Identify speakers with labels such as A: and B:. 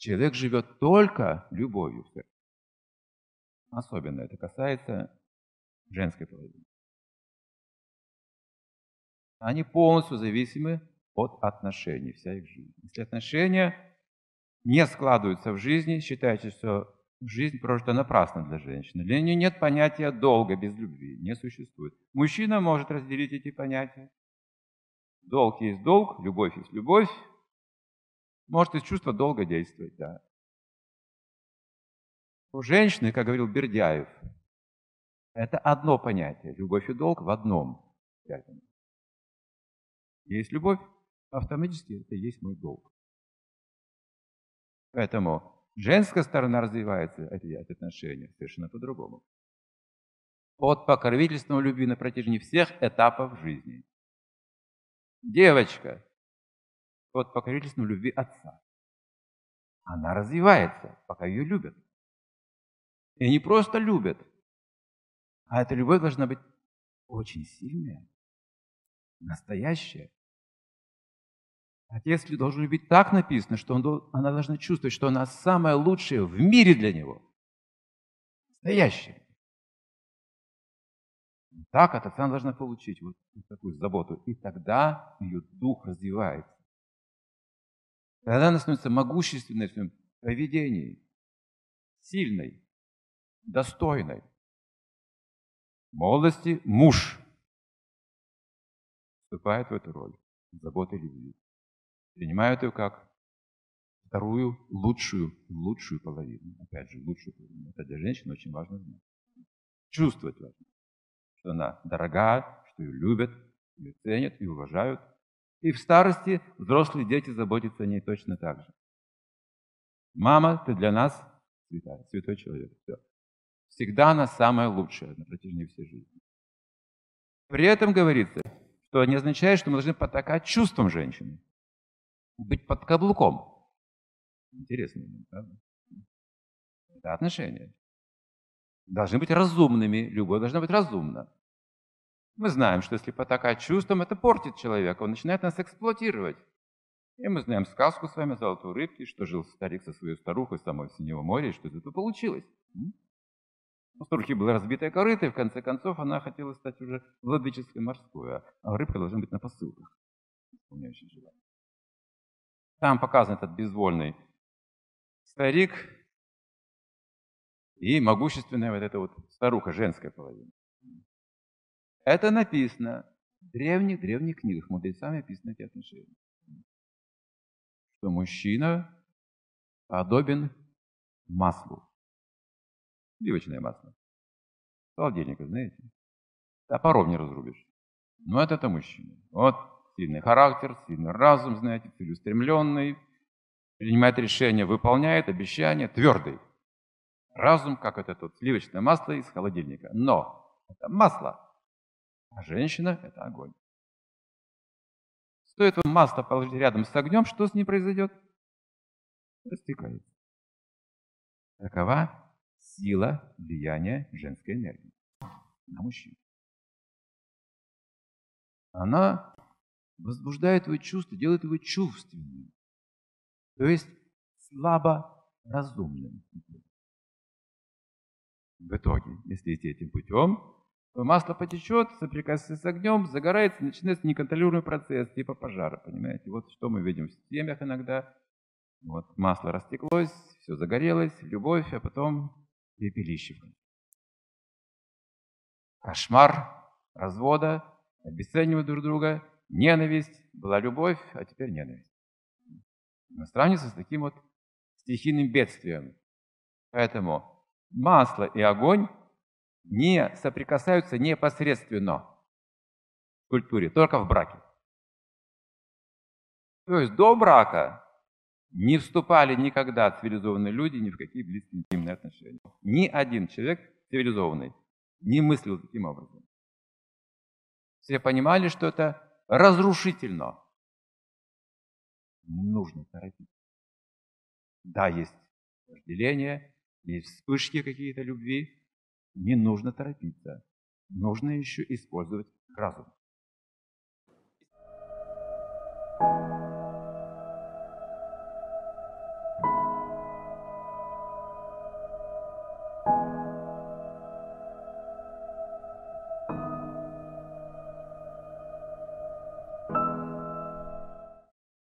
A: Человек живет только любовью. Особенно это касается женской половины. Они полностью зависимы от отношений, вся их жизнь. Если отношения не складываются в жизни, считайте, что жизнь прожита напрасно для женщины. Для нее нет понятия долга без любви, не существует. Мужчина может разделить эти понятия. Долг есть долг, любовь есть любовь. Может из чувства долга действовать, да. У женщины, как говорил Бердяев, это одно понятие. Любовь и долг в одном. Есть любовь, автоматически это есть мой долг. Поэтому женская сторона развивается, эти отношения, совершенно по-другому. От покровительственного любви на протяжении всех этапов жизни. Девочка от покровительственного любви отца. Она развивается, пока ее любят. И не просто любят, а эта любовь должна быть очень сильная, настоящая. Отец должен любить так написано, что он, она должна чувствовать, что она самая лучшая в мире для него. Настоящая. Так от отца она должна получить вот такую заботу. И тогда ее дух развивается. Тогда она становится могущественной в своем поведении, сильной, достойной. В молодости муж вступает в эту роль заботы любви принимают ее как вторую, лучшую, лучшую половину. Опять же, лучшую половину. Это для женщины очень важно знать. Чувствовать важно, что она дорога, что ее любят, ее ценят и уважают. И в старости взрослые дети заботятся о ней точно так же. Мама, ты для нас святая, святой человек. Все. Всегда она самая лучшая на протяжении всей жизни. При этом говорится, что не означает, что мы должны потакать чувствам женщины быть под каблуком. Интересно, правда? Это отношения. Должны быть разумными. Любовь должна быть разумна. Мы знаем, что если потакать чувствам, это портит человека. Он начинает нас эксплуатировать. И мы знаем сказку с вами «Золотой рыбки», что жил старик со своей старухой самой в Синего моря, и что из этого получилось. У старухи было разбитое корыто, и в конце концов она хотела стать уже владыческой морской, а рыбка должна быть на посылках, исполняющей желание. Там показан этот безвольный старик и могущественная вот эта вот старуха, женская половина. Это написано в древних-древних книгах, мудрецами описаны эти отношения. Что мужчина подобен маслу. Сливочное масло. Холодильника, знаете? Топоров не разрубишь. Но это это мужчина. Вот сильный характер, сильный разум, знаете, целеустремленный, принимает решения, выполняет обещания, твердый. Разум, как это тут, сливочное масло из холодильника. Но это масло, а женщина – это огонь. Стоит вам масло положить рядом с огнем, что с ним произойдет? Растекается. Такова сила влияния женской энергии на мужчину. Она возбуждает его чувства, делает его чувственным. То есть слабо разумным. В итоге, если идти этим путем, масло потечет, соприкасается с огнем, загорается, начинается неконтролируемый процесс, типа пожара, понимаете? Вот что мы видим в семьях иногда. Вот масло растеклось, все загорелось, любовь, а потом пепелище. Кошмар развода, обесценивают друг друга, ненависть, была любовь, а теперь ненависть. Но сравнится с таким вот стихийным бедствием. Поэтому масло и огонь не соприкасаются непосредственно в культуре, только в браке. То есть до брака не вступали никогда цивилизованные люди ни в какие близкие интимные отношения. Ни один человек цивилизованный не мыслил таким образом. Все понимали, что это разрушительно. Не нужно торопиться. Да, есть разделение, есть вспышки какие-то любви. Не нужно торопиться. Нужно еще использовать разум. thank you